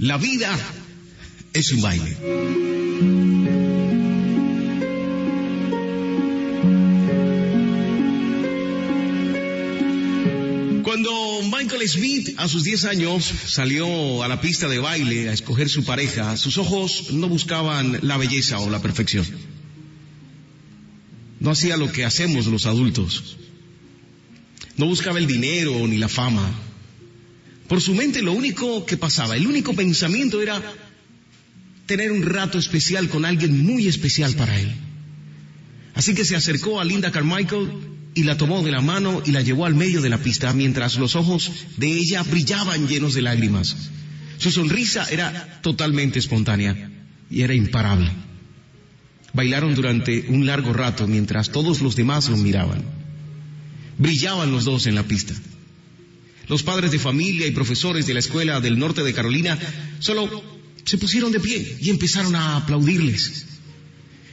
La vida es un baile. Cuando Michael Smith a sus 10 años salió a la pista de baile a escoger su pareja, sus ojos no buscaban la belleza o la perfección. No hacía lo que hacemos los adultos. No buscaba el dinero ni la fama. Por su mente lo único que pasaba, el único pensamiento era tener un rato especial con alguien muy especial para él. Así que se acercó a Linda Carmichael y la tomó de la mano y la llevó al medio de la pista mientras los ojos de ella brillaban llenos de lágrimas. Su sonrisa era totalmente espontánea y era imparable. Bailaron durante un largo rato mientras todos los demás lo miraban. Brillaban los dos en la pista. Los padres de familia y profesores de la escuela del norte de Carolina solo se pusieron de pie y empezaron a aplaudirles.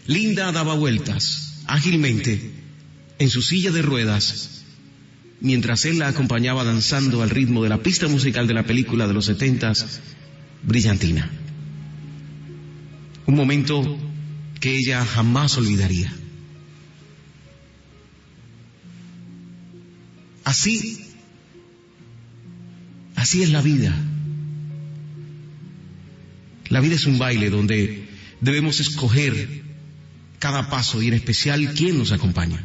Linda daba vueltas ágilmente en su silla de ruedas mientras él la acompañaba danzando al ritmo de la pista musical de la película de los setentas, Brillantina. Un momento que ella jamás olvidaría. Así, así es la vida. La vida es un baile donde debemos escoger cada paso y en especial quién nos acompaña.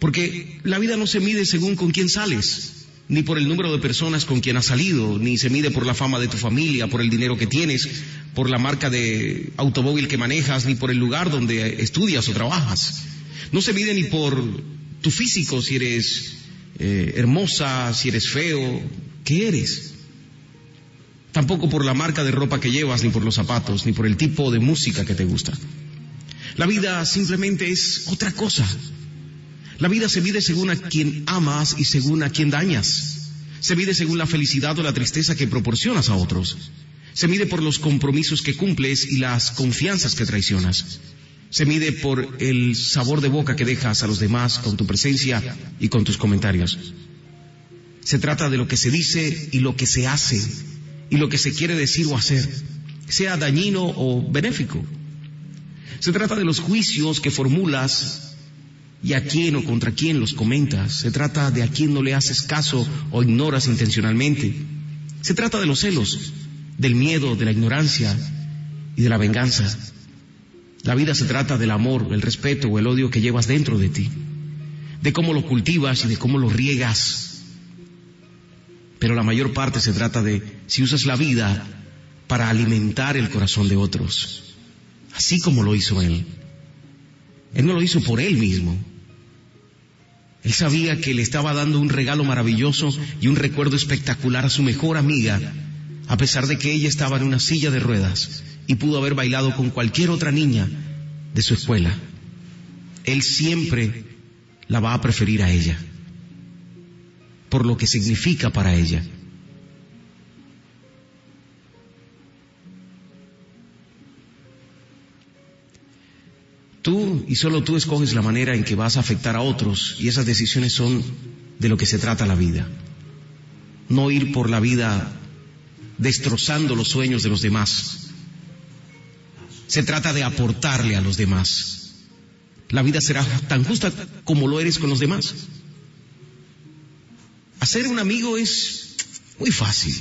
Porque la vida no se mide según con quién sales, ni por el número de personas con quien has salido, ni se mide por la fama de tu familia, por el dinero que tienes, por la marca de automóvil que manejas, ni por el lugar donde estudias o trabajas. No se mide ni por tu físico, si eres eh, hermosa, si eres feo, ¿qué eres? Tampoco por la marca de ropa que llevas, ni por los zapatos, ni por el tipo de música que te gusta. La vida simplemente es otra cosa. La vida se mide según a quien amas y según a quien dañas. Se mide según la felicidad o la tristeza que proporcionas a otros. Se mide por los compromisos que cumples y las confianzas que traicionas. Se mide por el sabor de boca que dejas a los demás con tu presencia y con tus comentarios. Se trata de lo que se dice y lo que se hace y lo que se quiere decir o hacer, sea dañino o benéfico. Se trata de los juicios que formulas y a quién o contra quién los comentas. Se trata de a quién no le haces caso o ignoras intencionalmente. Se trata de los celos, del miedo, de la ignorancia y de la venganza. La vida se trata del amor, el respeto o el odio que llevas dentro de ti, de cómo lo cultivas y de cómo lo riegas. Pero la mayor parte se trata de si usas la vida para alimentar el corazón de otros, así como lo hizo Él. Él no lo hizo por Él mismo. Él sabía que le estaba dando un regalo maravilloso y un recuerdo espectacular a su mejor amiga, a pesar de que ella estaba en una silla de ruedas y pudo haber bailado con cualquier otra niña de su escuela. Él siempre la va a preferir a ella, por lo que significa para ella. Tú y solo tú escoges la manera en que vas a afectar a otros y esas decisiones son de lo que se trata la vida. No ir por la vida destrozando los sueños de los demás. Se trata de aportarle a los demás. La vida será tan justa como lo eres con los demás. Hacer un amigo es muy fácil.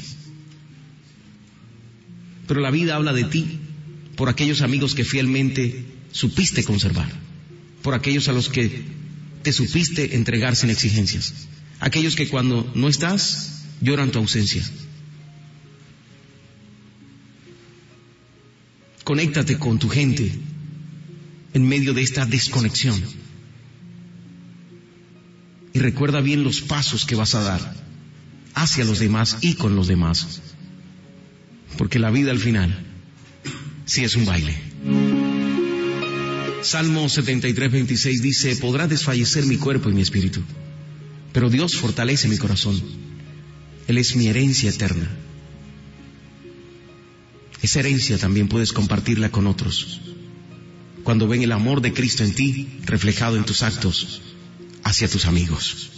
Pero la vida habla de ti por aquellos amigos que fielmente supiste conservar, por aquellos a los que te supiste entregar sin exigencias, aquellos que cuando no estás lloran tu ausencia. Conéctate con tu gente en medio de esta desconexión. Y recuerda bien los pasos que vas a dar hacia los demás y con los demás. Porque la vida al final sí es un baile. Salmo 73, 26 dice, podrá desfallecer mi cuerpo y mi espíritu, pero Dios fortalece mi corazón. Él es mi herencia eterna. Esa herencia también puedes compartirla con otros. Cuando ven el amor de Cristo en ti reflejado en tus actos hacia tus amigos.